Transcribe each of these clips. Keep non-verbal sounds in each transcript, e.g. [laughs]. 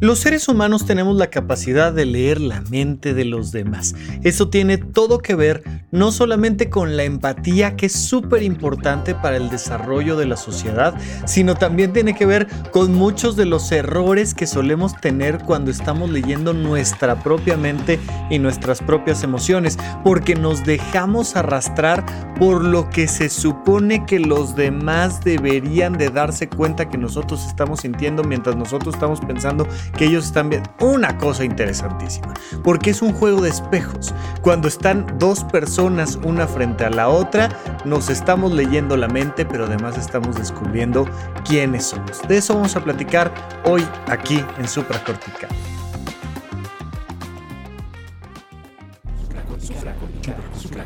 Los seres humanos tenemos la capacidad de leer la mente de los demás. Eso tiene todo que ver no solamente con la empatía, que es súper importante para el desarrollo de la sociedad, sino también tiene que ver con muchos de los errores que solemos tener cuando estamos leyendo nuestra propia mente y nuestras propias emociones, porque nos dejamos arrastrar por lo que se supone que los demás deberían de darse cuenta que nosotros estamos sintiendo mientras nosotros estamos pensando que ellos están viendo. Una cosa interesantísima, porque es un juego de espejos. Cuando están dos personas una frente a la otra, nos estamos leyendo la mente, pero además estamos descubriendo quiénes somos. De eso vamos a platicar hoy aquí en Supracortical.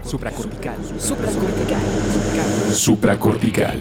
Supracortical. Supracortical. Supracortical.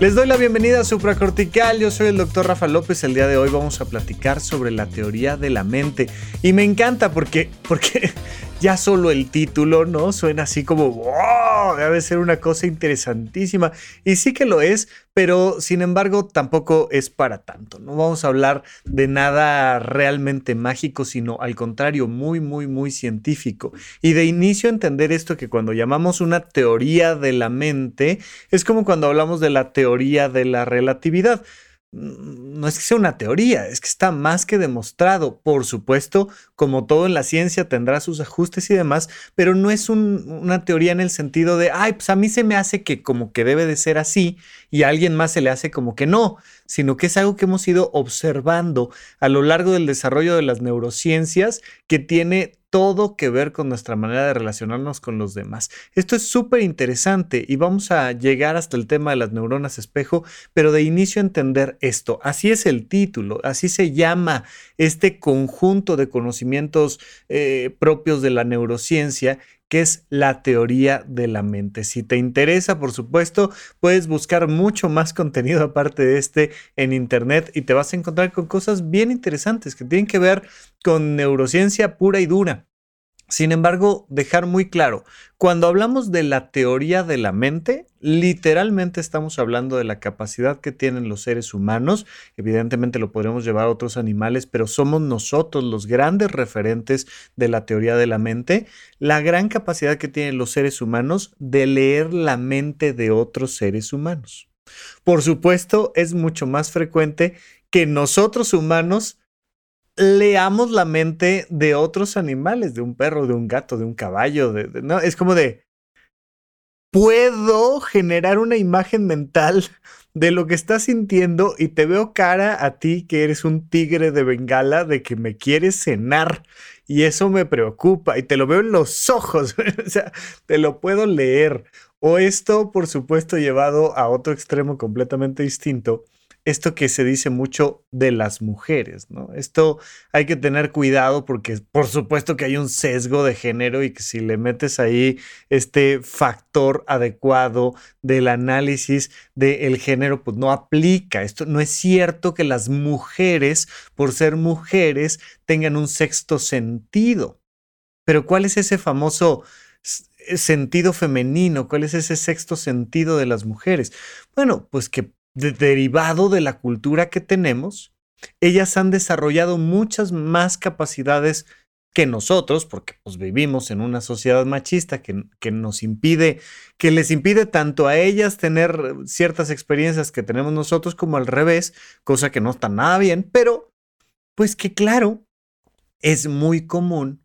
Les doy la bienvenida a Supracortical, yo soy el doctor Rafa López, el día de hoy vamos a platicar sobre la teoría de la mente. Y me encanta porque, porque ya solo el título, ¿no? Suena así como, wow, debe ser una cosa interesantísima. Y sí que lo es, pero sin embargo tampoco es para tanto. No vamos a hablar de nada realmente mágico, sino al contrario, muy, muy, muy científico. Y de inicio entender esto que cuando llamamos una teoría de la mente, es como cuando hablamos de la teoría de la relatividad no es que sea una teoría, es que está más que demostrado. Por supuesto, como todo en la ciencia tendrá sus ajustes y demás, pero no es una teoría en el sentido de, ay, pues a mí se me hace que como que debe de ser así y a alguien más se le hace como que no, sino que es algo que hemos ido observando a lo largo del desarrollo de las neurociencias que tiene todo que ver con nuestra manera de relacionarnos con los demás. Esto es súper interesante y vamos a llegar hasta el tema de las neuronas espejo, pero de inicio entender esto. Así es el título, así se llama este conjunto de conocimientos eh, propios de la neurociencia que es la teoría de la mente. Si te interesa, por supuesto, puedes buscar mucho más contenido aparte de este en internet y te vas a encontrar con cosas bien interesantes que tienen que ver con neurociencia pura y dura. Sin embargo, dejar muy claro, cuando hablamos de la teoría de la mente, literalmente estamos hablando de la capacidad que tienen los seres humanos, evidentemente lo podremos llevar a otros animales, pero somos nosotros los grandes referentes de la teoría de la mente, la gran capacidad que tienen los seres humanos de leer la mente de otros seres humanos. Por supuesto, es mucho más frecuente que nosotros humanos leamos la mente de otros animales, de un perro, de un gato, de un caballo, no, es como de puedo generar una imagen mental de lo que estás sintiendo y te veo cara a ti que eres un tigre de bengala de que me quieres cenar y eso me preocupa y te lo veo en los [laughs] ojos, o sea, te lo puedo leer. O esto, por supuesto, llevado a otro extremo completamente distinto, esto que se dice mucho de las mujeres, ¿no? Esto hay que tener cuidado porque por supuesto que hay un sesgo de género y que si le metes ahí este factor adecuado del análisis del género, pues no aplica. Esto no es cierto que las mujeres, por ser mujeres, tengan un sexto sentido. Pero ¿cuál es ese famoso sentido femenino? ¿Cuál es ese sexto sentido de las mujeres? Bueno, pues que derivado de la cultura que tenemos, ellas han desarrollado muchas más capacidades que nosotros, porque pues, vivimos en una sociedad machista que, que, nos impide, que les impide tanto a ellas tener ciertas experiencias que tenemos nosotros como al revés, cosa que no está nada bien, pero pues que claro, es muy común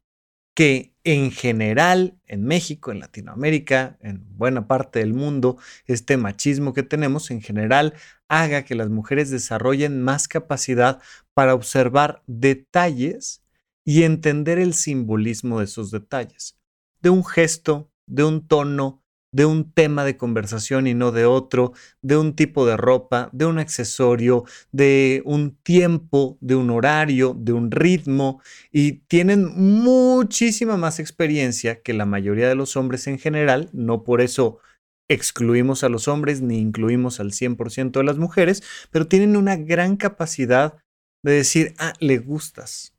que en general en México, en Latinoamérica, en buena parte del mundo, este machismo que tenemos en general haga que las mujeres desarrollen más capacidad para observar detalles y entender el simbolismo de esos detalles, de un gesto, de un tono, de un tema de conversación y no de otro, de un tipo de ropa, de un accesorio, de un tiempo, de un horario, de un ritmo, y tienen muchísima más experiencia que la mayoría de los hombres en general, no por eso excluimos a los hombres ni incluimos al 100% de las mujeres, pero tienen una gran capacidad de decir, ah, le gustas,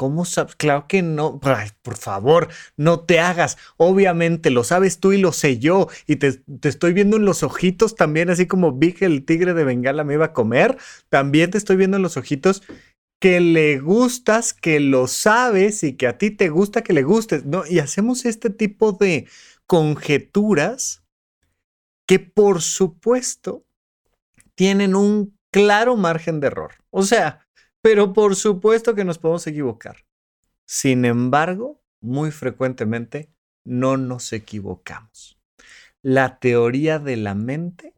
¿Cómo sabes? Claro que no. por favor, no te hagas. Obviamente lo sabes tú y lo sé yo. Y te, estoy viendo en los ojitos también, así como vi que el tigre de Bengala me iba a comer. También te estoy viendo en los ojitos que le gustas, que lo sabes y que a ti te gusta que le gustes. ¿no? Y hacemos este tipo de conjeturas que por supuesto tienen un claro margen de error. O sea, pero por supuesto que nos podemos equivocar. Sin embargo, muy frecuentemente no nos equivocamos. La teoría de la mente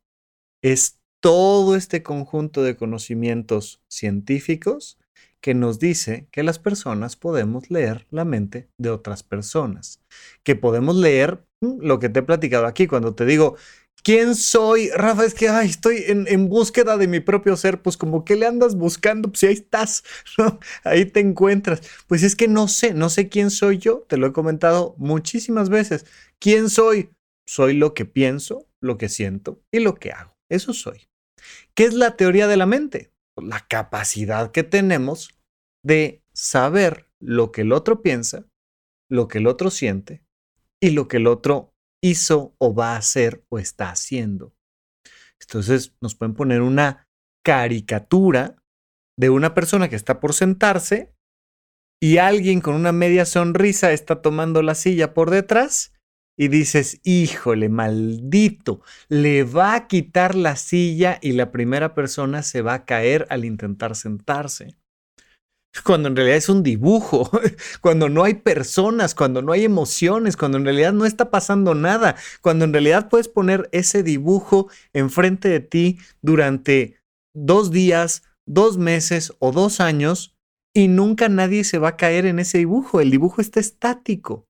es todo este conjunto de conocimientos científicos que nos dice que las personas podemos leer la mente de otras personas, que podemos leer mm, lo que te he platicado aquí cuando te digo, ¿Quién soy? Rafa, es que estoy en, búsqueda de mi propio ser. Pues como que le andas buscando, pues ahí estás, [laughs] Ahí te encuentras. Pues es que no sé, no sé quién soy yo. Te lo he comentado muchísimas veces. ¿Quién soy? Soy lo que pienso, lo que siento y lo que hago. Eso soy. ¿Qué es la teoría de la mente? La capacidad que tenemos de saber lo que el otro piensa, lo que el otro siente y lo que el otro hizo o va a hacer o está haciendo. Entonces nos pueden poner una caricatura de una persona que está por sentarse y alguien con una media sonrisa está tomando la silla por detrás y dices, híjole, maldito, le va a quitar la silla y la primera persona se va a caer al intentar sentarse cuando en realidad es un dibujo, [laughs] cuando no hay personas, cuando no hay emociones, cuando en realidad no está pasando nada, cuando en realidad puedes poner ese dibujo enfrente de ti durante dos días, dos meses o dos años y nunca nadie se va a caer en ese dibujo. El dibujo está estático.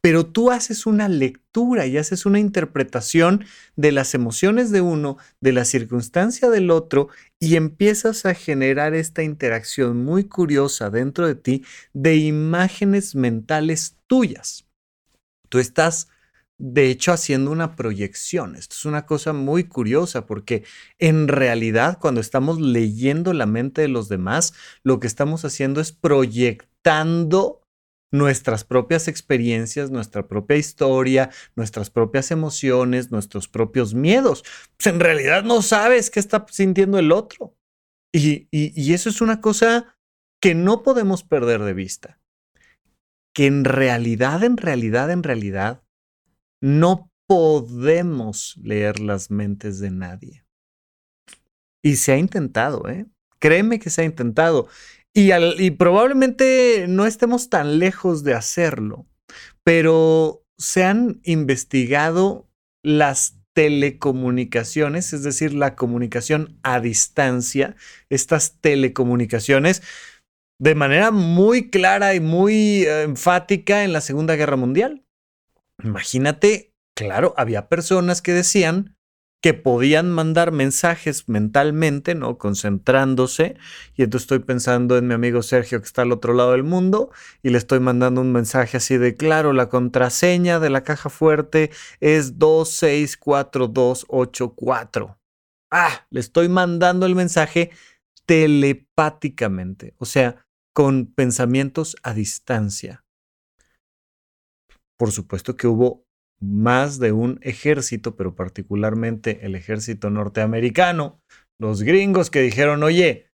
Pero tú haces una lectura y haces una interpretación de las emociones de uno, de la circunstancia del otro, y empiezas a generar esta interacción muy curiosa dentro de ti de imágenes mentales tuyas. Tú estás, de hecho, haciendo una proyección. Esto es una cosa muy curiosa porque en realidad cuando estamos leyendo la mente de los demás, lo que estamos haciendo es proyectando nuestras propias experiencias, nuestra propia historia, nuestras propias emociones, nuestros propios miedos. Pues en realidad no sabes qué está sintiendo el otro. Y, y eso es una cosa que no podemos perder de vista. Que en realidad, en realidad, en realidad, no podemos leer las mentes de nadie. Y se ha intentado, ¿eh? Créeme que se ha intentado. Y, probablemente no estemos tan lejos de hacerlo, pero se han investigado las telecomunicaciones, es decir, la comunicación a distancia, estas telecomunicaciones, de manera muy clara y muy eh, enfática en la Segunda Guerra Mundial. Imagínate, claro, había personas que decían que podían mandar mensajes mentalmente, ¿no? Concentrándose. Y entonces estoy pensando en mi amigo Sergio que está al otro lado del mundo y le estoy mandando un mensaje así de, claro, la contraseña de la caja fuerte es 264284. Ah, le estoy mandando el mensaje telepáticamente, o sea, con pensamientos a distancia. Por supuesto que hubo más de un ejército, pero particularmente el ejército norteamericano, los gringos que dijeron, oye,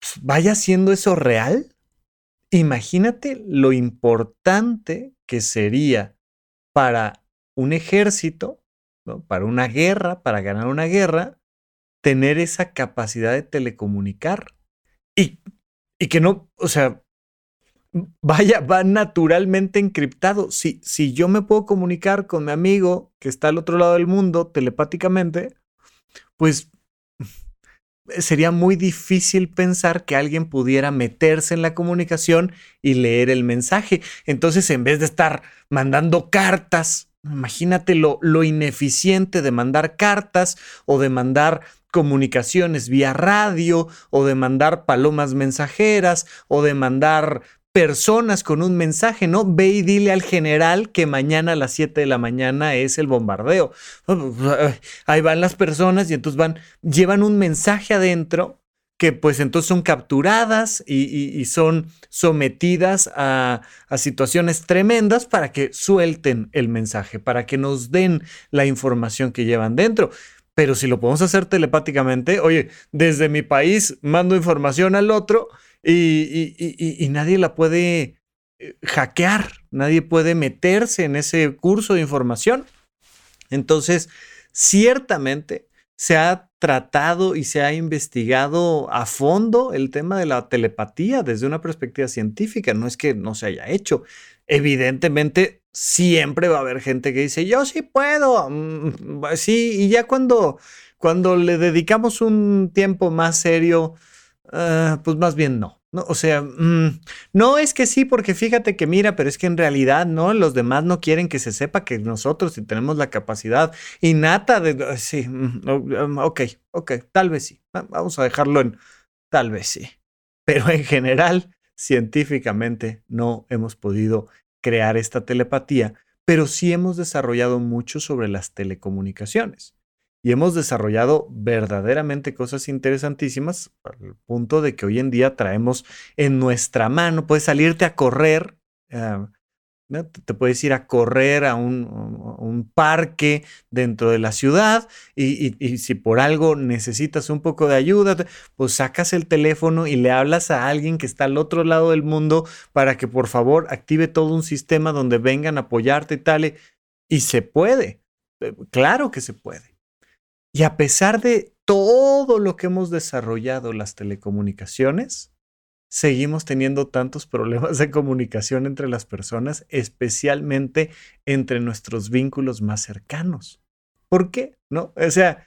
pues, vaya siendo eso real. Imagínate lo importante que sería para un ejército, para una guerra, para ganar una guerra, tener esa capacidad de telecomunicar. Y, y que no, o sea, vaya, va naturalmente encriptado. Si, si yo me puedo comunicar con mi amigo que está al otro lado del mundo telepáticamente, pues sería muy difícil pensar que alguien pudiera meterse en la comunicación y leer el mensaje. Entonces, en vez de estar mandando cartas, Imagínate lo, lo ineficiente de mandar cartas o de mandar comunicaciones vía radio o de mandar palomas mensajeras o de mandar personas con un mensaje, ¿no? Ve y dile al general que mañana a las 7 de la mañana es el bombardeo. Ahí van las personas y entonces van, llevan un mensaje adentro que pues entonces son capturadas y, son sometidas a, a, situaciones tremendas para que suelten el mensaje, para que nos den la información que llevan dentro. Pero si lo podemos hacer telepáticamente, oye, desde mi país mando información al otro y, nadie la puede eh, hackear, nadie puede meterse en ese curso de información. Entonces, ciertamente se ha tratado y se ha investigado a fondo el tema de la telepatía desde una perspectiva científica, no es que no se haya hecho. Evidentemente, siempre va a haber gente que dice, yo sí puedo, mm, sí, y ya cuando, cuando le dedicamos un tiempo más serio, ah, pues más bien no. No, o sea, mm, no es que sí, porque fíjate que mira, pero es que en realidad no, los demás no quieren que se sepa que nosotros si tenemos la capacidad innata de... Ah, sí, mm, ok, ok, tal vez sí. Vamos a dejarlo en tal vez sí. Pero en general, científicamente no hemos podido crear esta telepatía, pero sí hemos desarrollado mucho sobre las telecomunicaciones y hemos desarrollado verdaderamente cosas interesantísimas al punto de que hoy en día traemos en nuestra mano, puedes salirte a correr, ah, te puedes ir a correr a un, parque dentro de la ciudad y, si por algo necesitas un poco de ayuda, pues sacas el teléfono y le hablas a alguien que está al otro lado del mundo para que por favor active todo un sistema donde vengan a apoyarte y tal. Y se puede, eh, claro que se puede. Y a pesar de todo lo que hemos desarrollado las telecomunicaciones, seguimos teniendo tantos problemas de comunicación entre las personas, especialmente entre nuestros vínculos más cercanos. ¿Por qué? ¿No? O sea,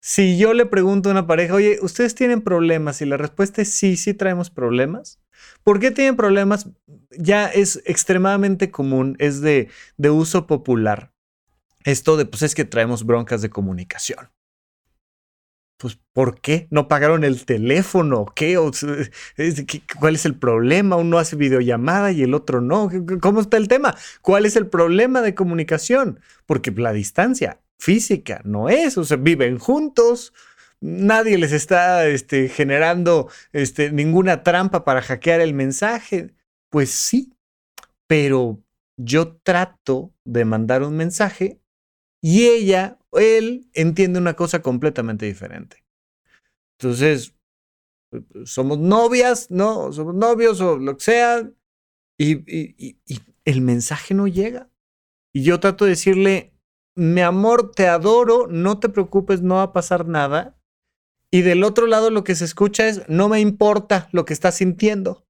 si yo le pregunto a una pareja, oye, ¿ustedes tienen problemas? Y la respuesta es sí, sí traemos problemas. ¿Por qué tienen problemas? Ya es extremadamente común, es de, de uso popular. Esto de, pues es que traemos broncas de comunicación pues, ¿por qué? ¿No pagaron el teléfono? ¿Qué? ¿Cuál es el problema? Uno hace videollamada y el otro no. ¿Cómo está el tema? ¿Cuál es el problema de comunicación? Porque la distancia física no es, o sea, viven juntos, nadie les está este, generando este, ninguna trampa para hackear el mensaje. Pues sí, pero yo trato de mandar un mensaje y ella él entiende una cosa completamente diferente. Entonces, somos novias, ¿no? Somos novios o lo que sea, y, el mensaje no llega. Y yo trato de decirle, mi amor, te adoro, no te preocupes, no va a pasar nada. Y del otro lado lo que se escucha es, no me importa lo que estás sintiendo.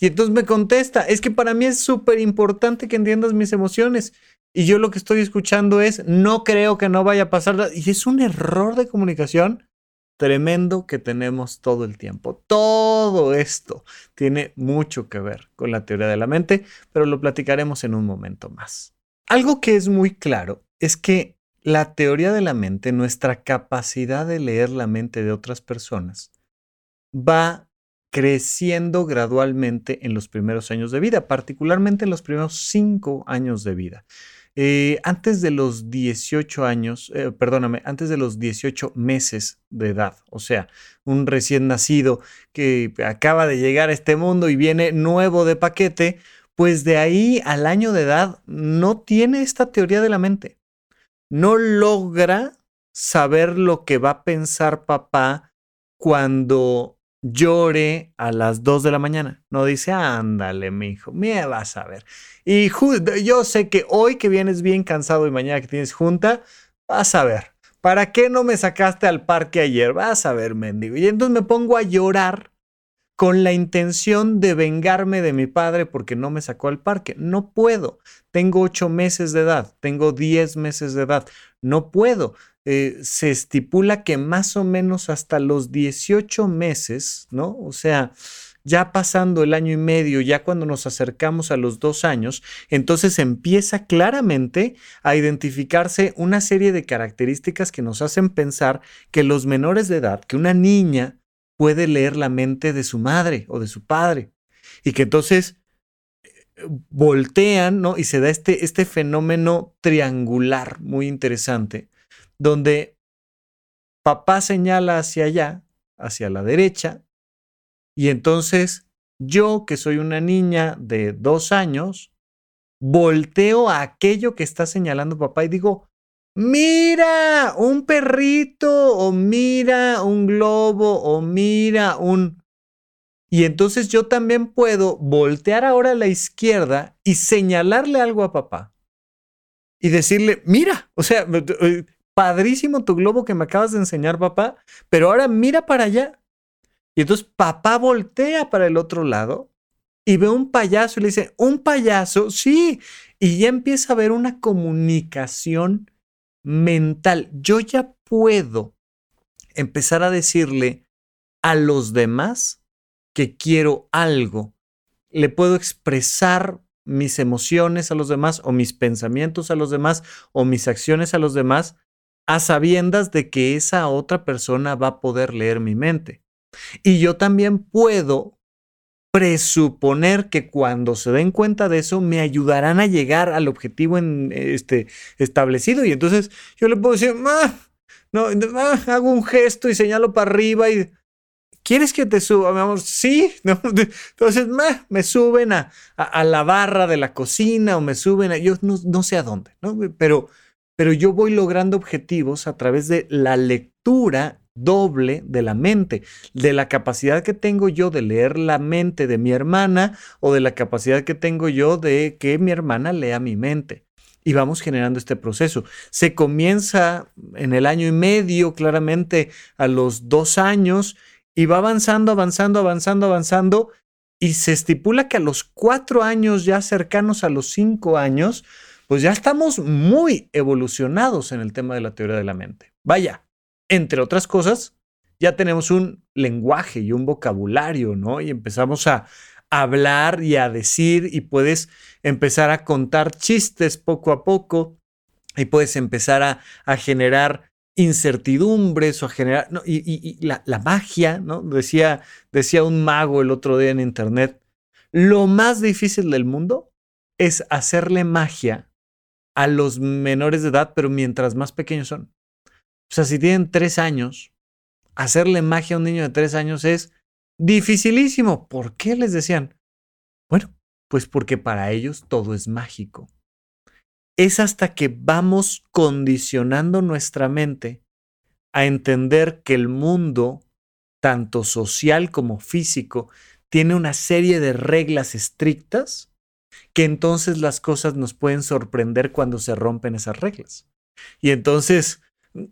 Y entonces me contesta, es que para mí es súper importante que entiendas mis emociones. Y yo lo que estoy escuchando es, no creo que no vaya a pasar. Y es un error de comunicación tremendo que tenemos todo el tiempo. Todo esto tiene mucho que ver con la teoría de la mente, pero lo platicaremos en un momento más. Algo que es muy claro es que la teoría de la mente, nuestra capacidad de leer la mente de otras personas, va creciendo gradualmente en los primeros años de vida, particularmente en los primeros cinco años de vida. Eh, antes de los 18 años, eh, perdóname, antes de los 18 meses de edad, o sea, un recién nacido que acaba de llegar a este mundo y viene nuevo de paquete, pues de ahí al año de edad no tiene esta teoría de la mente. No logra saber lo que va a pensar papá cuando llore a las 2 de la mañana. No dice, ándale, mi hijo, me vas a ver. Y yo sé que hoy que vienes bien cansado y mañana que tienes junta, vas a ver. ¿Para qué no me sacaste al parque ayer? Vas a ver, mendigo. Y entonces me pongo a llorar con la intención de vengarme de mi padre porque no me sacó al parque. No puedo. Tengo ocho meses de edad, tengo diez meses de edad. No puedo. Eh, se estipula que más o menos hasta los 18 meses, ¿no? O sea, ya pasando el año y medio, ya cuando nos acercamos a los dos años, entonces empieza claramente a identificarse una serie de características que nos hacen pensar que los menores de edad, que una niña puede leer la mente de su madre o de su padre. Y que entonces eh, voltean, ¿no? Y se da este, este fenómeno triangular muy interesante, donde papá señala hacia allá, hacia la derecha, y entonces yo, que soy una niña de dos años, volteo a aquello que está señalando papá y digo, mira, un perrito, o mira, un globo, o mira, un... Y entonces yo también puedo voltear ahora a la izquierda y señalarle algo a papá. Y decirle, mira, o sea, eh, padrísimo tu globo que me acabas de enseñar, papá, pero ahora mira para allá. Y entonces papá voltea para el otro lado y ve un payaso y le dice, un payaso, sí. Y ya empieza a haber una comunicación mental. Yo ya puedo empezar a decirle a los demás que quiero algo. Le puedo expresar mis emociones a los demás o mis pensamientos a los demás o mis acciones a los demás a sabiendas de que esa otra persona va a poder leer mi mente. Y yo también puedo presuponer que cuando se den cuenta de eso me ayudarán a llegar al objetivo en, este, establecido. Y entonces yo le puedo decir, no, hago un gesto y señalo para arriba y ¿Quieres que te suba, mi amor? Sí. [laughs] Entonces me suben a, a, la barra de la cocina o me suben a, yo no, no sé a dónde, ¿no? Pero, pero yo voy logrando objetivos a través de la lectura doble de la mente, de la capacidad que tengo yo de leer la mente de mi hermana o de la capacidad que tengo yo de que mi hermana lea mi mente. Y vamos generando este proceso. Se comienza en el año y medio, claramente a los dos años, y va avanzando, avanzando, avanzando, avanzando, y se estipula que a los cuatro años, ya cercanos a los cinco años, pues ya estamos muy evolucionados en el tema de la teoría de la mente. Vaya, entre otras cosas, ya tenemos un lenguaje y un vocabulario, ¿no? Y empezamos a hablar y a decir y puedes empezar a contar chistes poco a poco y puedes empezar a, generar incertidumbres o a generar, y, la, magia, ¿no? Decía, decía un mago el otro día en internet, lo más difícil del mundo es hacerle magia a los menores de edad, pero mientras más pequeños son. O sea, si tienen tres años, hacerle magia a un niño de tres años es dificilísimo. ¿Por qué les decían? Bueno, pues porque para ellos todo es mágico. Es hasta que vamos condicionando nuestra mente a entender que el mundo, tanto social como físico, tiene una serie de reglas estrictas que entonces las cosas nos pueden sorprender cuando se rompen esas reglas. Y entonces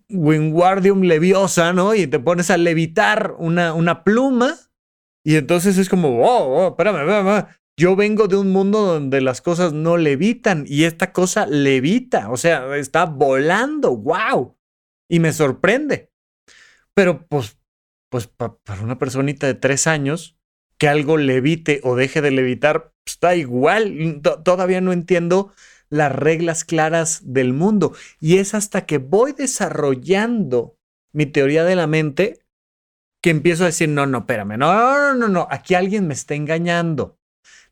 Wingardium Leviosa, ¿no? Y te pones a levitar una, una pluma y entonces es como, oh, oh espérame, espérame, yo vengo de un mundo donde las cosas no levitan y esta cosa levita, o sea, está volando, wow. Y me sorprende. Pero pues, pues para una personita de tres años, que algo levite o deje de levitar, pues, está igual. Todavía no entiendo las reglas claras del mundo. Y es hasta que voy desarrollando mi teoría de la mente que empiezo a decir, no, no, espérame, no, no, no, no, aquí alguien me está engañando.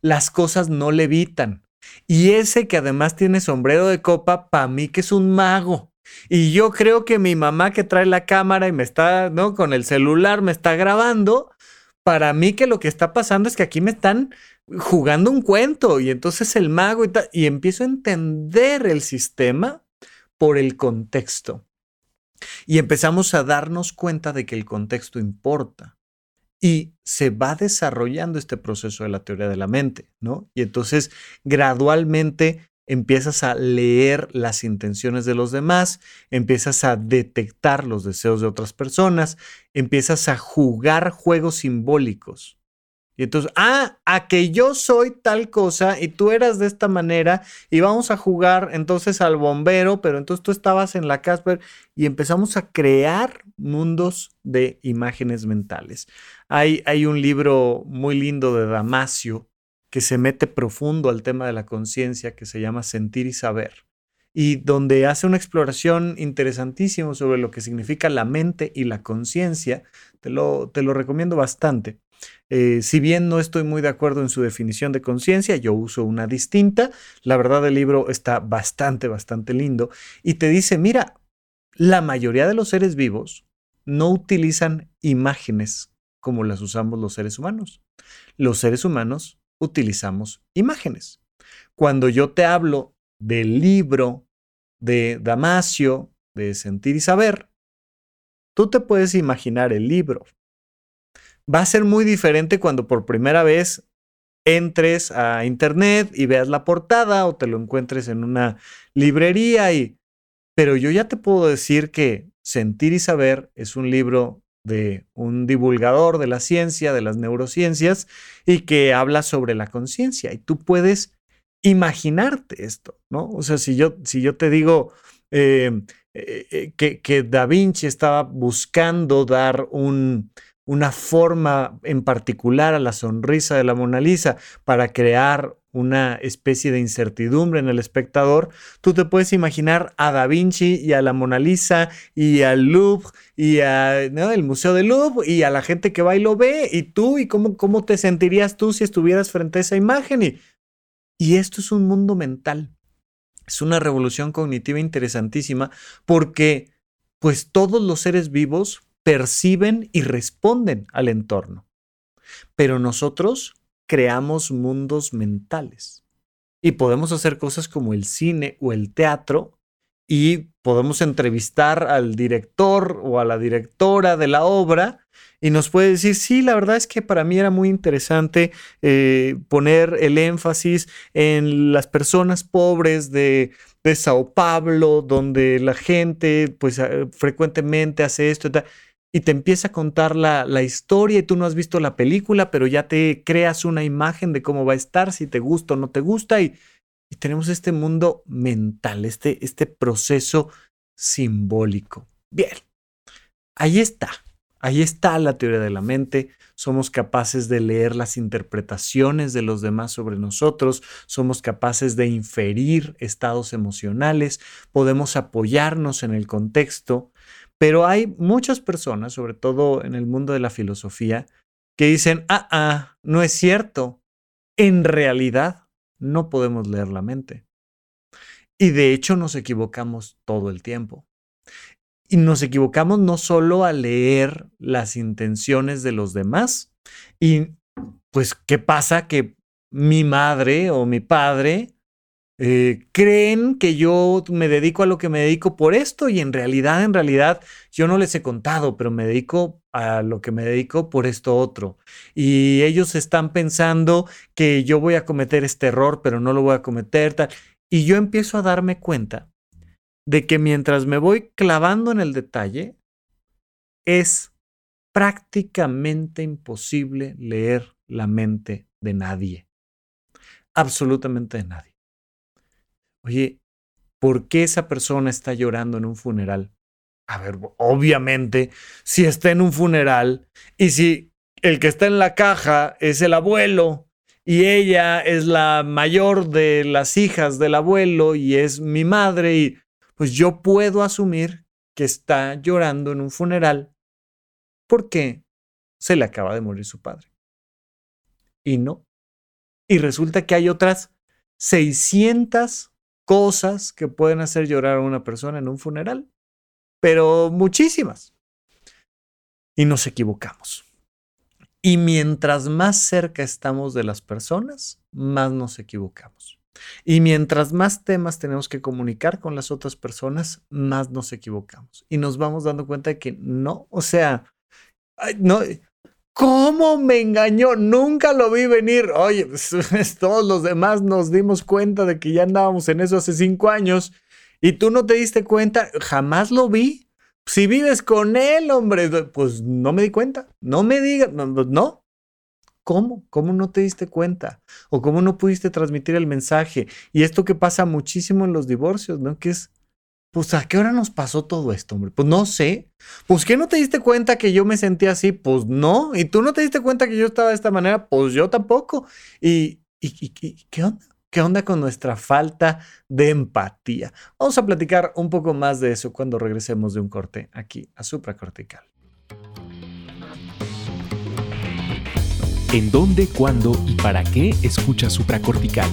Las cosas no levitan. Y ese que además tiene sombrero de copa, para mí que es un mago. Y yo creo que mi mamá que trae la cámara y me está, ¿no? Con el celular me está grabando, para mí que lo que está pasando es que aquí me están jugando un cuento y entonces el mago y, y empiezo a entender el sistema por el contexto. Y empezamos a darnos cuenta de que el contexto importa. Y se va desarrollando este proceso de la teoría de la mente, ¿no? Y entonces gradualmente empiezas a leer las intenciones de los demás, empiezas a detectar los deseos de otras personas, empiezas a jugar juegos simbólicos Y entonces, ah, a que yo soy tal cosa y tú eras de esta manera y vamos a jugar entonces al bombero, pero entonces tú estabas en la Casper y empezamos a crear mundos de imágenes mentales. Hay, hay un libro muy lindo de Damasio que se mete profundo al tema de la conciencia que se llama Sentir y Saber y donde hace una exploración interesantísima sobre lo que significa la mente y la conciencia. Te lo, te lo recomiendo bastante. Eh, si bien no estoy muy de acuerdo en su definición de conciencia, yo uso una distinta. La verdad, el libro está bastante, bastante lindo y te dice, mira, la mayoría de los seres vivos no utilizan imágenes como las usamos los seres humanos. Los seres humanos utilizamos imágenes. Cuando yo te hablo del libro de Damasio, de Sentir y Saber, tú te puedes imaginar el libro. Va a ser muy diferente cuando por primera vez entres a internet y veas la portada o te lo encuentres en una librería y pero yo ya te puedo decir que Sentir y Saber es un libro de un divulgador de la ciencia, de las neurociencias, y que habla sobre la conciencia. Y tú puedes imaginarte esto, ¿no? O sea, si yo, si yo te digo eh, eh, eh, que, que, Da Vinci estaba buscando dar un, una forma en particular a la sonrisa de la Mona Lisa para crear una especie de incertidumbre en el espectador, tú te puedes imaginar a Da Vinci y a la Mona Lisa y al Louvre y al Museo del Louvre y a la gente que va y lo ve. Y tú y cómo, cómo te sentirías tú si estuvieras frente a esa imagen y y esto es un mundo mental. Es una revolución cognitiva interesantísima porque pues todos los seres vivos perciben y responden al entorno. Pero nosotros creamos mundos mentales y podemos hacer cosas como el cine o el teatro y podemos entrevistar al director o a la directora de la obra y nos puede decir, sí, la verdad es que para mí era muy interesante eh, poner el énfasis en las personas pobres de, Sao Paulo, donde la gente pues eh, frecuentemente hace esto y tal. Y te empieza a contar la, la, historia y tú no has visto la película, pero ya te creas una imagen de cómo va a estar, si te gusta o no te gusta. Y, tenemos este mundo mental, este, este proceso simbólico. Bien, ahí está. Ahí está la teoría de la mente. Somos capaces de leer las interpretaciones de los demás sobre nosotros. Somos capaces de inferir estados emocionales. Podemos apoyarnos en el contexto. Pero hay muchas personas, sobre todo en el mundo de la filosofía, que dicen, ah, ah, no es cierto. En realidad, no podemos leer la mente. Y de hecho nos equivocamos todo el tiempo. Y nos equivocamos no solo a leer las intenciones de los demás. Y pues, ¿qué pasa? Que mi madre o mi padre eh, creen que yo me dedico a lo que me dedico por esto y en realidad, en realidad, yo no les he contado, pero me dedico a lo que me dedico por esto otro. Y ellos están pensando que yo voy a cometer este error, pero no lo voy a cometer. Tal. Y yo empiezo a darme cuenta de que mientras me voy clavando en el detalle, es prácticamente imposible leer la mente de nadie. Absolutamente de nadie. Oye, ¿por qué esa persona está llorando en un funeral? A ver, obviamente, si está en un funeral y si el que está en la caja es el abuelo y ella es la mayor de las hijas del abuelo y es mi madre y pues yo puedo asumir que está llorando en un funeral porque se le acaba de morir su padre. Y no. Y resulta que hay otras 600 cosas que pueden hacer llorar a una persona en un funeral, pero muchísimas. Y nos equivocamos. Y mientras más cerca estamos de las personas, más nos equivocamos. Y mientras más temas tenemos que comunicar con las otras personas, más nos equivocamos. Y nos vamos dando cuenta de que no, o sea, no, ¿cómo me engañó? Nunca lo vi venir. Oye, pues, [laughs] todos los demás nos dimos cuenta de que ya andábamos en eso hace cinco años y tú no te diste cuenta, jamás lo vi. Si vives con él, hombre, pues no me di cuenta. No me digas, no. ¿Cómo? ¿Cómo no te diste cuenta? ¿O cómo no pudiste transmitir el mensaje? Y esto que pasa muchísimo en los divorcios, ¿no? Que es, pues, ¿a qué hora nos pasó todo esto, hombre? Pues no sé. Pues, ¿qué no te diste cuenta que yo me sentía así? Pues no. ¿Y tú no te diste cuenta que yo estaba de esta manera? Pues yo tampoco. ¿Y, y, qué onda? ¿Qué onda con nuestra falta de empatía? Vamos a platicar un poco más de eso cuando regresemos de un corte aquí a supracortical. ¿En dónde, cuándo y para qué escuchas supracortical?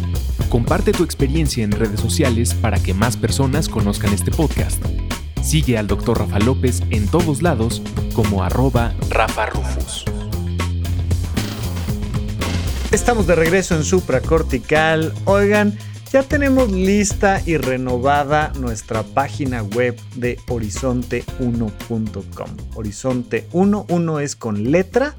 Comparte tu experiencia en redes sociales para que más personas conozcan este podcast. Sigue al Dr. Rafa López en todos lados como arroba Rafa Rufus. Estamos de regreso en supracortical. Oigan, ya tenemos lista y renovada nuestra página web de horizonte1.com. Horizonte 1, 1 es con letra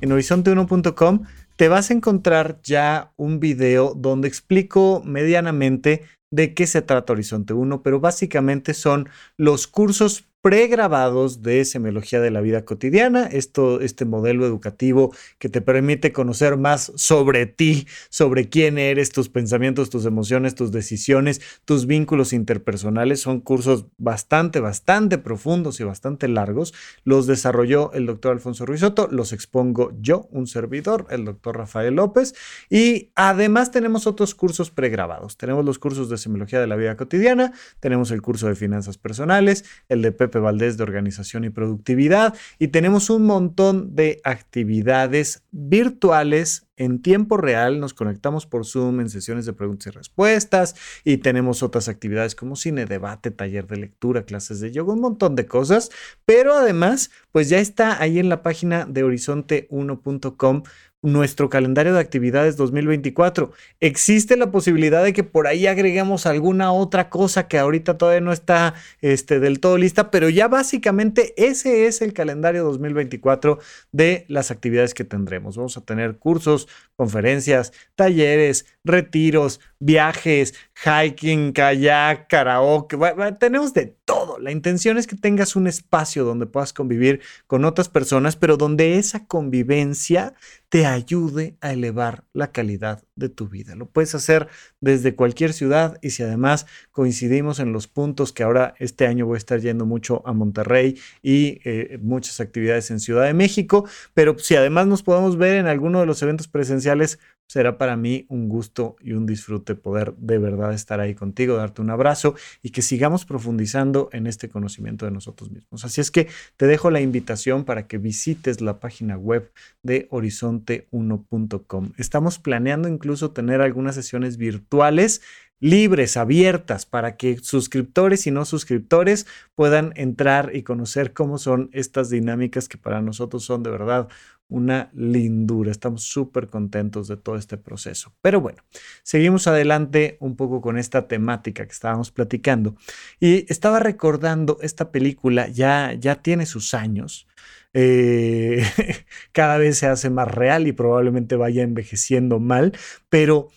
en horizonte1.com te vas a encontrar ya un video donde explico medianamente de qué se trata Horizonte 1, pero básicamente son los cursos pregrabados de semiología de la vida cotidiana, esto, este modelo educativo que te permite conocer más sobre ti, sobre quién eres, tus pensamientos, tus emociones, tus decisiones, tus vínculos interpersonales. Son cursos bastante, bastante profundos y bastante largos. Los desarrolló el doctor Alfonso Ruizotto, los expongo yo, un servidor, el doctor Rafael López, y además tenemos otros cursos pregrabados. Tenemos los cursos de semiología de la vida cotidiana, tenemos el curso de finanzas personales, el de Pepe Valdés de Organización y Productividad y tenemos un montón de actividades virtuales en tiempo real. Nos conectamos por Zoom en sesiones de preguntas y respuestas y tenemos otras actividades como cine, debate, taller de lectura, clases de yoga, un montón de cosas. Pero además, pues ya está ahí en la página de horizonte1.com nuestro calendario de actividades 2024. Existe la posibilidad de que por ahí agreguemos alguna otra cosa que ahorita todavía no está este, del todo lista, pero ya básicamente ese es el calendario 2024 de las actividades que tendremos. Vamos a tener cursos, conferencias, talleres, retiros, viajes, hiking, kayak, karaoke, tenemos de todo. La intención es que tengas un espacio donde puedas convivir con otras personas, pero donde esa convivencia te ayude a elevar la calidad de tu vida. Lo puedes hacer desde cualquier ciudad y si además coincidimos en los puntos que ahora este año voy a estar yendo mucho a Monterrey y eh, muchas actividades en Ciudad de México, pero si además nos podemos ver en alguno de los eventos presenciales, será para mí un gusto y un disfrute poder de verdad estar ahí contigo, darte un abrazo y que sigamos profundizando en este conocimiento de nosotros mismos. Así es que te dejo la invitación para que visites la página web de horizonte1.com. Estamos planeando incluso tener algunas sesiones virtuales libres, abiertas, para que suscriptores y no suscriptores puedan entrar y conocer cómo son estas dinámicas que para nosotros son de verdad una lindura. Estamos súper contentos de todo este proceso. Pero bueno, seguimos adelante un poco con esta temática que estábamos platicando. Y estaba recordando esta película, ya, ya tiene sus años. Eh, [laughs] cada vez se hace más real y probablemente vaya envejeciendo mal, pero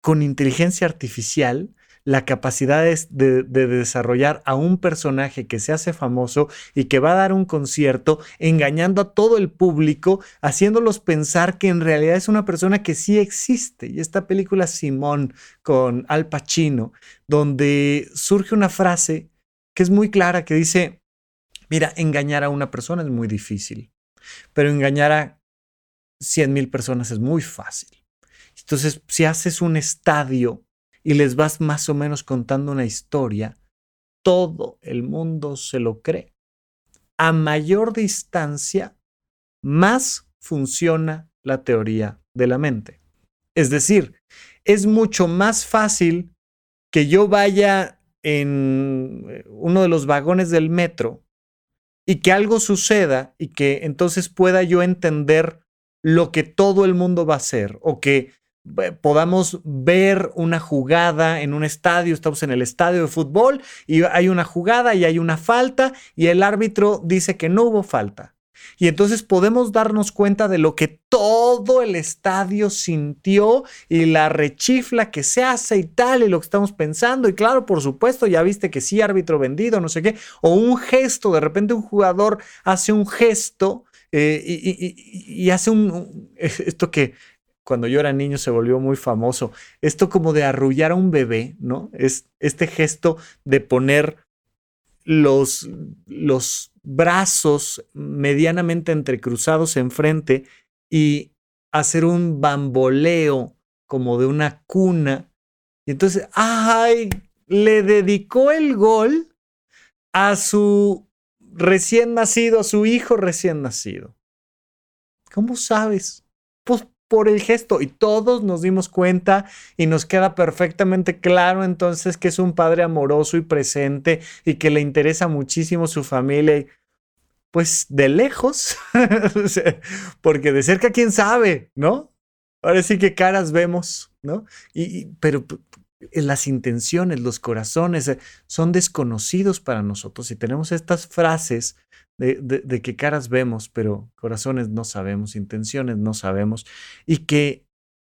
con inteligencia artificial la capacidad de, de, desarrollar a un personaje que se hace famoso y que va a dar un concierto engañando a todo el público, haciéndolos pensar que en realidad es una persona que sí existe. Y esta película Simón con Al Pacino, donde surge una frase que es muy clara, que dice, mira, engañar a una persona es muy difícil, pero engañar a 100 mil personas es muy fácil. Entonces, si haces un estadio y les vas más o menos contando una historia, todo el mundo se lo cree. A mayor distancia, más funciona la teoría de la mente. Es decir, es mucho más fácil que yo vaya en eh, uno de los vagones del metro y que algo suceda y que entonces pueda yo entender lo que todo el mundo va a hacer o que podamos ver una jugada en un estadio, estamos en el estadio de fútbol y hay una jugada y hay una falta y el árbitro dice que no hubo falta. Y entonces podemos darnos cuenta de lo que todo el estadio sintió y la rechifla que se hace y tal y lo que estamos pensando. Y claro, por supuesto, ya viste que sí, árbitro vendido, no sé qué. O un gesto, de repente un jugador hace un gesto eh, y, hace un, [laughs] esto que cuando yo era niño se volvió muy famoso, esto como de arrullar a un bebé, ¿no? Es este gesto de poner los, los brazos medianamente entrecruzados enfrente y hacer un bamboleo como de una cuna. Y entonces, ¡ay! Le dedicó el gol a su recién nacido, a su hijo recién nacido. ¿Cómo sabes? Pues por el gesto y todos nos dimos cuenta y nos queda perfectamente claro entonces que es un padre amoroso y presente y que le interesa muchísimo su familia. Pues de lejos, [laughs] porque de cerca quién sabe, ¿no? Ahora sí que caras vemos, ¿no? Y, pero las intenciones, los corazones eh, son desconocidos para nosotros y tenemos estas frases de, de, que caras vemos, pero corazones no sabemos, intenciones no sabemos, y que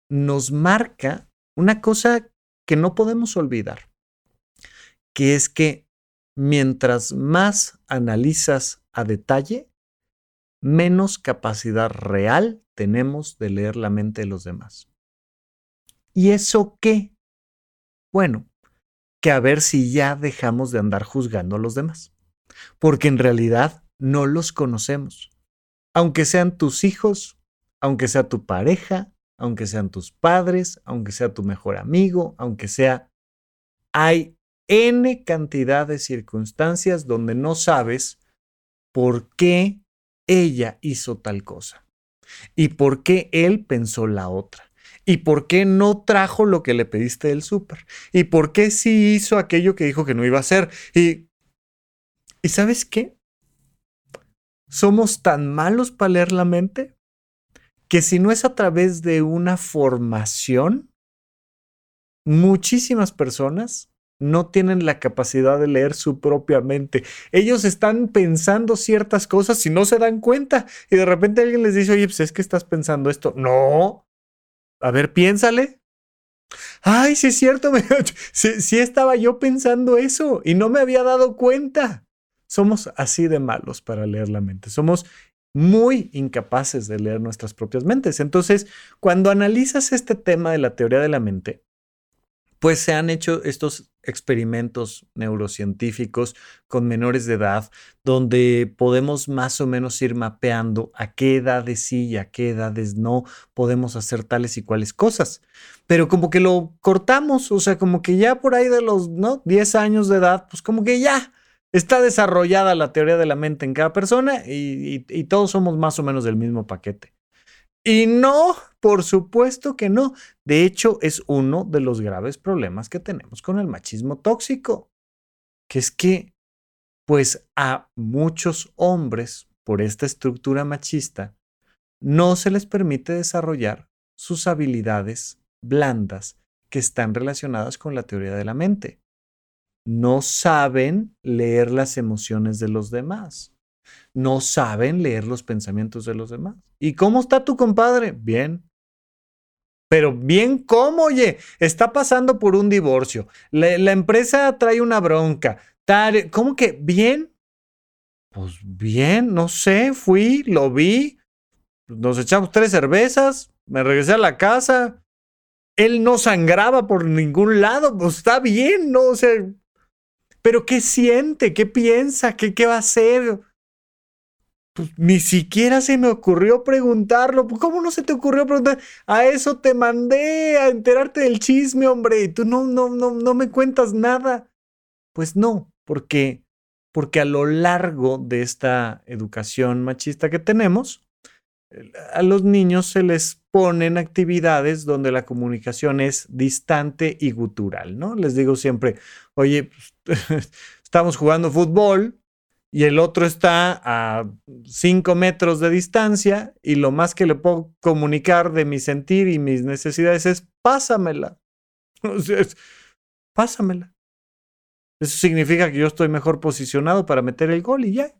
nos marca una cosa que no podemos olvidar, que es que mientras más analizas a detalle, menos capacidad real tenemos de leer la mente de los demás. ¿Y eso qué? Bueno, que a ver si ya dejamos de andar juzgando a los demás. Porque en realidad no los conocemos. Aunque sean tus hijos, aunque sea tu pareja, aunque sean tus padres, aunque sea tu mejor amigo, aunque sea... Hay N cantidad de circunstancias donde no sabes por qué ella hizo tal cosa y por qué él pensó la otra. ¿Y por qué no trajo lo que le pediste del súper? ¿Y por qué sí hizo aquello que dijo que no iba a hacer? Y, ¿y sabes qué? Somos tan malos para leer la mente que si no es a través de una formación, muchísimas personas no tienen la capacidad de leer su propia mente. Ellos están pensando ciertas cosas y no se dan cuenta. Y de repente alguien les dice, oye, pues es que estás pensando esto. No, a ver, piénsale. Ay, sí es cierto, [laughs] sí, estaba yo pensando eso y no me había dado cuenta. Somos así de malos para leer la mente. Somos muy incapaces de leer nuestras propias mentes. Entonces, cuando analizas este tema de la teoría de la mente, pues se han hecho estos experimentos neurocientíficos con menores de edad, donde podemos más o menos ir mapeando a qué edades sí y a qué edades no podemos hacer tales y cuales cosas. Pero como que lo cortamos, o sea, como que ya por ahí de los ¿no? 10 años de edad, pues como que ya está desarrollada la teoría de la mente en cada persona y, y todos somos más o menos del mismo paquete. Y no, por supuesto que no. De hecho, es uno de los graves problemas que tenemos con el machismo tóxico, que es que, pues a muchos hombres, por esta estructura machista, no se les permite desarrollar sus habilidades blandas que están relacionadas con la teoría de la mente. No saben leer las emociones de los demás no saben leer los pensamientos de los demás. ¿Y cómo está tu compadre? Bien. Pero bien, ¿cómo? Oye, está pasando por un divorcio. La, empresa trae una bronca. ¿Cómo que bien? Pues bien, no sé, fui, lo vi, nos echamos tres cervezas, me regresé a la casa. Él no sangraba por ningún lado, pues está bien, ¿no? O sea, pero ¿qué siente? ¿Qué piensa? ¿Qué, qué va a hacer? Pues, ni siquiera se me ocurrió preguntarlo. Pues, ¿Cómo no se te ocurrió preguntar? A eso te mandé a enterarte del chisme, hombre. Y tú no, no, no, no me cuentas nada. Pues no, porque, porque a lo largo de esta educación machista que tenemos, a los niños se les ponen actividades donde la comunicación es distante y gutural, ¿no? Les digo siempre, oye, pues, [laughs] estamos jugando fútbol, y el otro está a cinco metros de distancia y lo más que le puedo comunicar de mi sentir y mis necesidades es pásamela. [laughs] pásamela. Eso significa que yo estoy mejor posicionado para meter el gol y ya.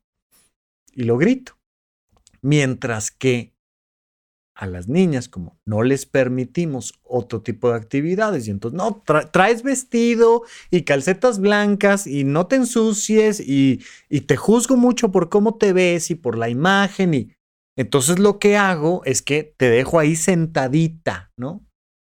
Y lo grito. Mientras que a las niñas, como no les permitimos otro tipo de actividades, y entonces, no, traes vestido y calcetas blancas y no te ensucies y, y te juzgo mucho por cómo te ves y por la imagen y Entonces lo que hago es que te dejo ahí sentadita, ¿no?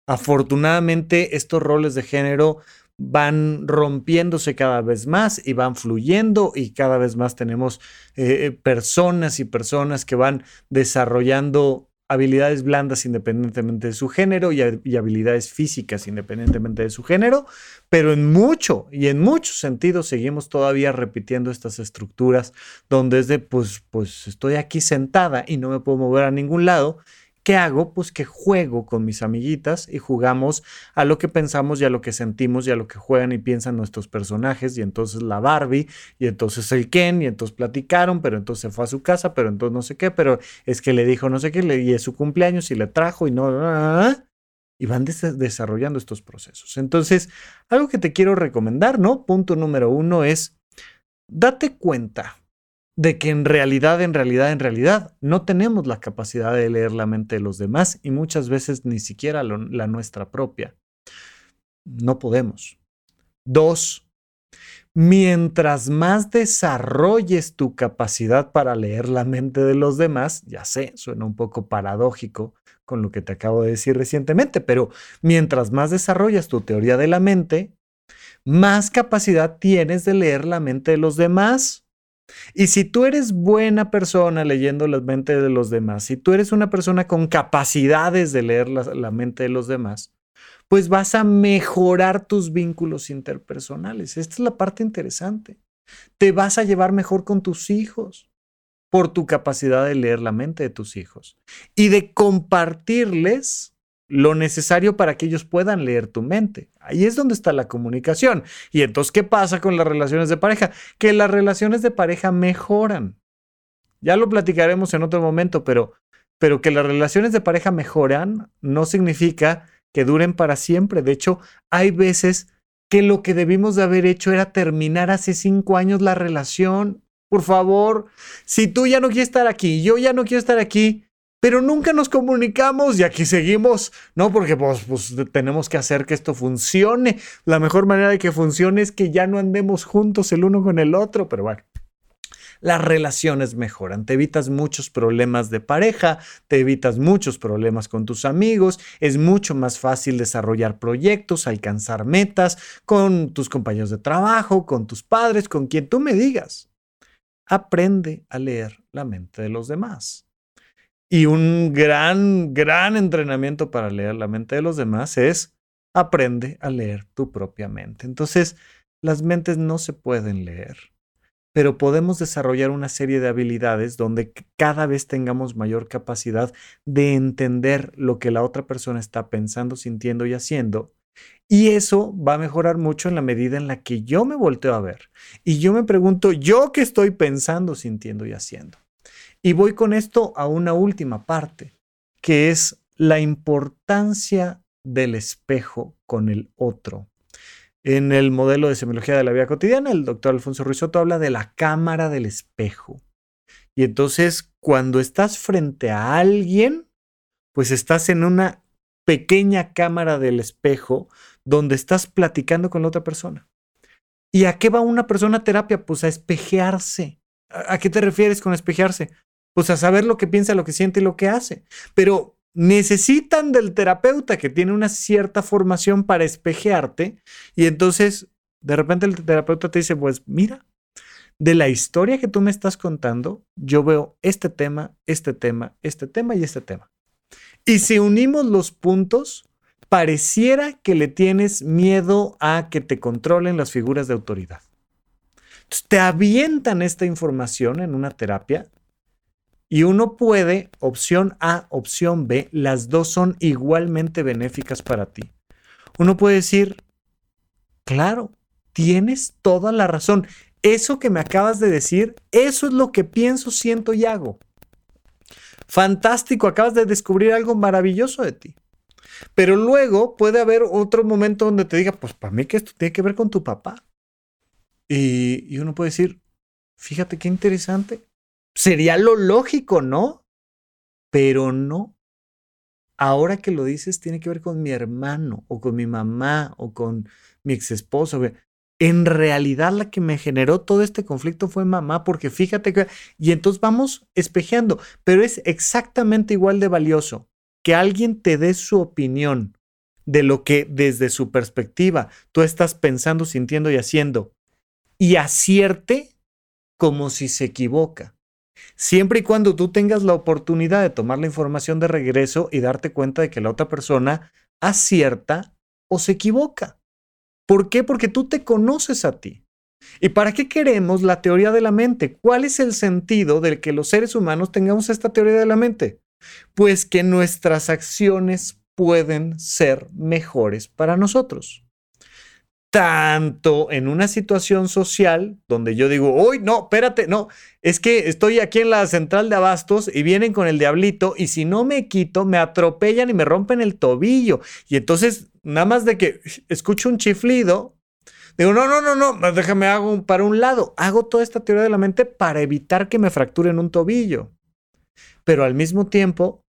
Afortunadamente estos roles de género van rompiéndose cada vez más y van fluyendo y cada vez más tenemos eh, eh, personas y personas que van desarrollando habilidades blandas independientemente de su género y, habilidades físicas independientemente de su género, pero en mucho y en muchos sentidos seguimos todavía repitiendo estas estructuras donde es de, pues, pues estoy aquí sentada y no me puedo mover a ningún lado ¿Qué hago? Pues que juego con mis amiguitas y jugamos a lo que pensamos y a lo que sentimos y a lo que juegan y piensan nuestros personajes. Y entonces la Barbie, y entonces el Ken, y entonces platicaron, pero entonces se fue a su casa, pero entonces no sé qué, pero es que le dijo no sé qué, y es su cumpleaños y le trajo y no. Y van desarrollando estos procesos. Entonces, algo que te quiero recomendar, ¿no? Punto número uno es, date cuenta de que en realidad, en realidad, en realidad no tenemos la capacidad de leer la mente de los demás y muchas veces ni siquiera la nuestra propia. No podemos. Dos, mientras más desarrolles tu capacidad para leer la mente de los demás, ya sé, suena un poco paradójico con lo que te acabo de decir recientemente, pero mientras más desarrollas tu teoría de la mente, más capacidad tienes de leer la mente de los demás. Y si tú eres buena persona leyendo la mente de los demás, si tú eres una persona con capacidades de leer la, mente de los demás, pues vas a mejorar tus vínculos interpersonales. Esta es la parte interesante. Te vas a llevar mejor con tus hijos por tu capacidad de leer la mente de tus hijos y de compartirles lo necesario para que ellos puedan leer tu mente. Ahí es donde está la comunicación. Y entonces, ¿qué pasa con las relaciones de pareja? Que las relaciones de pareja mejoran. Ya lo platicaremos en otro momento, pero, pero que las relaciones de pareja mejoran no significa que duren para siempre. De hecho, hay veces que lo que debimos de haber hecho era terminar hace cinco años la relación. Por favor, si tú ya no quieres estar aquí, yo ya no quiero estar aquí, pero nunca nos comunicamos y aquí seguimos, ¿no? Porque pues, pues, tenemos que hacer que esto funcione. La mejor manera de que funcione es que ya no andemos juntos el uno con el otro, pero bueno. Las relaciones mejoran, te evitas muchos problemas de pareja, te evitas muchos problemas con tus amigos, es mucho más fácil desarrollar proyectos, alcanzar metas con tus compañeros de trabajo, con tus padres, con quien tú me digas. Aprende a leer la mente de los demás. Y un gran, gran entrenamiento para leer la mente de los demás es aprende a leer tu propia mente. Entonces, las mentes no se pueden leer, pero podemos desarrollar una serie de habilidades donde cada vez tengamos mayor capacidad de entender lo que la otra persona está pensando, sintiendo y haciendo. Y eso va a mejorar mucho en la medida en la que yo me volteo a ver. Y yo me pregunto, ¿yo qué estoy pensando, sintiendo y haciendo? Y voy con esto a una última parte, que es la importancia del espejo con el otro. En el modelo de semiología de la vida cotidiana, el doctor Alfonso Ruizotto habla de la cámara del espejo. Y entonces, cuando estás frente a alguien, pues estás en una pequeña cámara del espejo donde estás platicando con la otra persona. ¿Y a qué va una persona a terapia? Pues a espejearse. ¿A qué te refieres con espejearse? Pues a saber lo que piensa, lo que siente y lo que hace. Pero necesitan del terapeuta que tiene una cierta formación para espejearte y entonces de repente el terapeuta te dice, pues mira, de la historia que tú me estás contando, yo veo este tema, este tema, este tema y este tema. Y si unimos los puntos, pareciera que le tienes miedo a que te controlen las figuras de autoridad. Entonces, te avientan esta información en una terapia y uno puede, opción A, opción B, las dos son igualmente benéficas para ti. Uno puede decir, claro, tienes toda la razón. Eso que me acabas de decir, eso es lo que pienso, siento y hago. Fantástico, acabas de descubrir algo maravilloso de ti. Pero luego puede haber otro momento donde te diga, pues para mí que esto tiene que ver con tu papá. Y, y uno puede decir, fíjate qué interesante, Sería lo lógico, ¿no? Pero no. Ahora que lo dices, tiene que ver con mi hermano o con mi mamá o con mi ex esposo. en realidad la que me generó todo este conflicto fue mamá, porque fíjate que... Y entonces vamos espejeando, pero es exactamente igual de valioso que alguien te dé su opinión de lo que desde su perspectiva tú estás pensando, sintiendo y haciendo, y acierte como si se equivoca. Siempre y cuando tú tengas la oportunidad de tomar la información de regreso y darte cuenta de que la otra persona acierta o se equivoca. ¿Por qué? Porque tú te conoces a ti. ¿Y para qué queremos la teoría de la mente? ¿Cuál es el sentido de que los seres humanos tengamos esta teoría de la mente? Pues que nuestras acciones pueden ser mejores para nosotros tanto en una situación social donde yo digo, uy, no, espérate, no, es que estoy aquí en la central de abastos y vienen con el diablito y si no me quito, me atropellan y me rompen el tobillo. Y entonces, nada más de que escucho un chiflido, digo, no, no, no, no, déjame hago para un lado. Hago toda esta teoría de la mente para evitar que me fracturen un tobillo. Pero al mismo tiempo,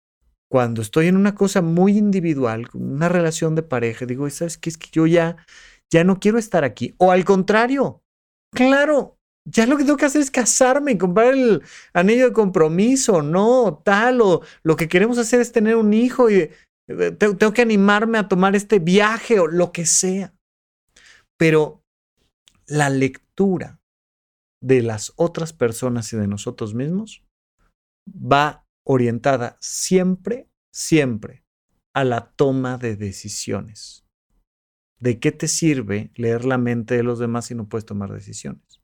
cuando estoy en una cosa muy individual, una relación de pareja, digo, ¿sabes qué? Es que yo ya ya no quiero estar aquí. O al contrario, claro, ya lo que tengo que hacer es casarme comprar el anillo de compromiso, no, tal, o lo que queremos hacer es tener un hijo y eh, tengo, que animarme a tomar este viaje o lo que sea. Pero la lectura de las otras personas y de nosotros mismos va orientada siempre, siempre a la toma de decisiones. ¿De qué te sirve leer la mente de los demás si no puedes tomar decisiones?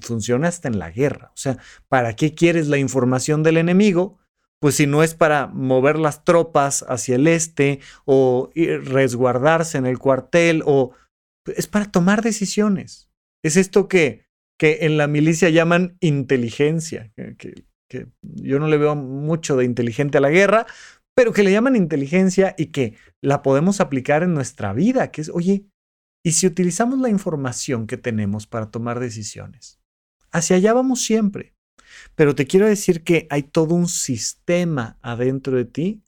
funciona hasta en la guerra. O sea, ¿para qué quieres la información del enemigo? Pues si no es para mover las tropas hacia el este o resguardarse en el cuartel o es para tomar decisiones. Es esto que, que en la milicia llaman inteligencia, que, que yo no le veo mucho de inteligente a la guerra, pero que le llaman inteligencia y que la podemos aplicar en nuestra vida, que es, oye, ¿y si utilizamos la información que tenemos para tomar decisiones? Hacia allá vamos siempre. Pero te quiero decir que hay todo un sistema adentro de ti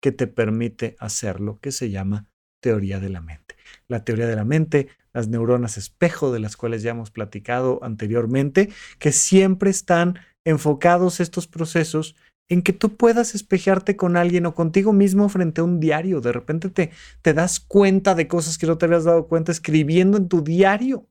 que te permite hacerlo, que se llama teoría de la mente. La teoría de la mente, las neuronas espejo de las cuales ya hemos platicado anteriormente, que siempre están enfocados estos procesos en que tú puedas espejearte con alguien o contigo mismo frente a un diario. De repente te, te das cuenta de cosas que no te habías dado cuenta escribiendo en tu diario.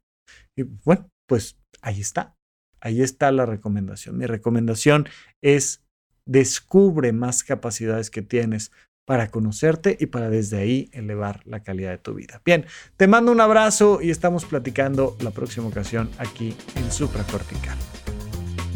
Y bueno, pues ahí está. Ahí está la recomendación. Mi recomendación es descubre más capacidades que tienes para conocerte y para desde ahí elevar la calidad de tu vida. Bien, te mando un abrazo y estamos platicando la próxima ocasión aquí en Supracortical.